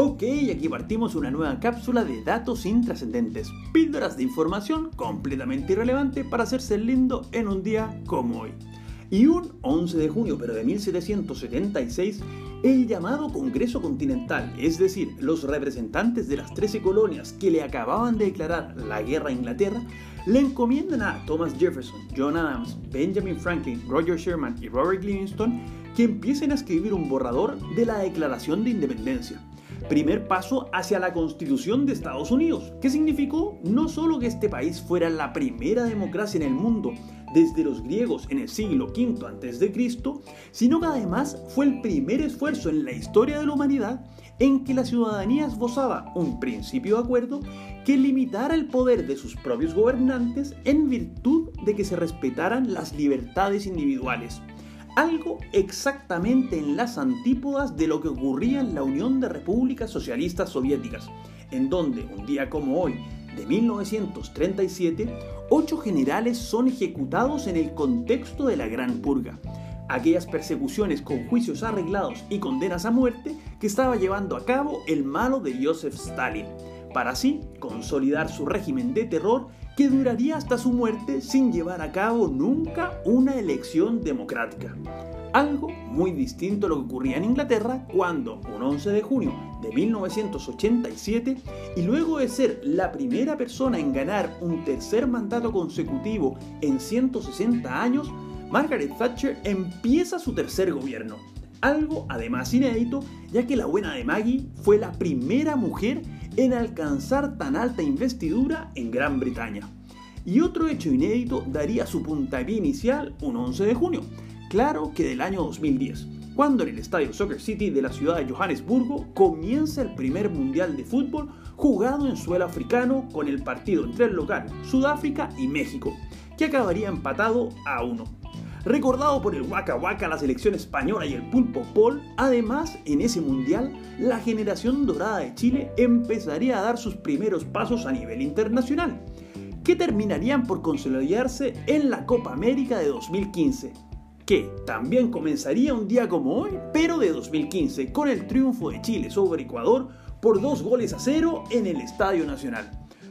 Ok, aquí partimos una nueva cápsula de datos intrascendentes, píldoras de información completamente irrelevante para hacerse lindo en un día como hoy. Y un 11 de junio, pero de 1776, el llamado Congreso Continental, es decir, los representantes de las 13 colonias que le acababan de declarar la guerra a Inglaterra, le encomiendan a Thomas Jefferson, John Adams, Benjamin Franklin, Roger Sherman y Robert Livingston que empiecen a escribir un borrador de la Declaración de Independencia primer paso hacia la constitución de Estados Unidos, que significó no solo que este país fuera la primera democracia en el mundo desde los griegos en el siglo V a.C., sino que además fue el primer esfuerzo en la historia de la humanidad en que la ciudadanía esbozaba un principio de acuerdo que limitara el poder de sus propios gobernantes en virtud de que se respetaran las libertades individuales algo exactamente en las antípodas de lo que ocurría en la Unión de Repúblicas Socialistas Soviéticas, en donde un día como hoy, de 1937, ocho generales son ejecutados en el contexto de la Gran Purga, aquellas persecuciones con juicios arreglados y condenas a muerte que estaba llevando a cabo el malo de Joseph Stalin, para así consolidar su régimen de terror que duraría hasta su muerte sin llevar a cabo nunca una elección democrática. Algo muy distinto a lo que ocurría en Inglaterra cuando, un 11 de junio de 1987, y luego de ser la primera persona en ganar un tercer mandato consecutivo en 160 años, Margaret Thatcher empieza su tercer gobierno. Algo además inédito, ya que la buena de Maggie fue la primera mujer en alcanzar tan alta investidura en Gran Bretaña. Y otro hecho inédito daría su puntapié inicial un 11 de junio, claro que del año 2010, cuando en el estadio Soccer City de la ciudad de Johannesburgo comienza el primer mundial de fútbol jugado en suelo africano con el partido entre el local Sudáfrica y México, que acabaría empatado a uno. Recordado por el Waka Waka, la selección española y el Pulpo Pol, además en ese mundial, la generación dorada de Chile empezaría a dar sus primeros pasos a nivel internacional, que terminarían por consolidarse en la Copa América de 2015, que también comenzaría un día como hoy, pero de 2015, con el triunfo de Chile sobre Ecuador por dos goles a cero en el Estadio Nacional.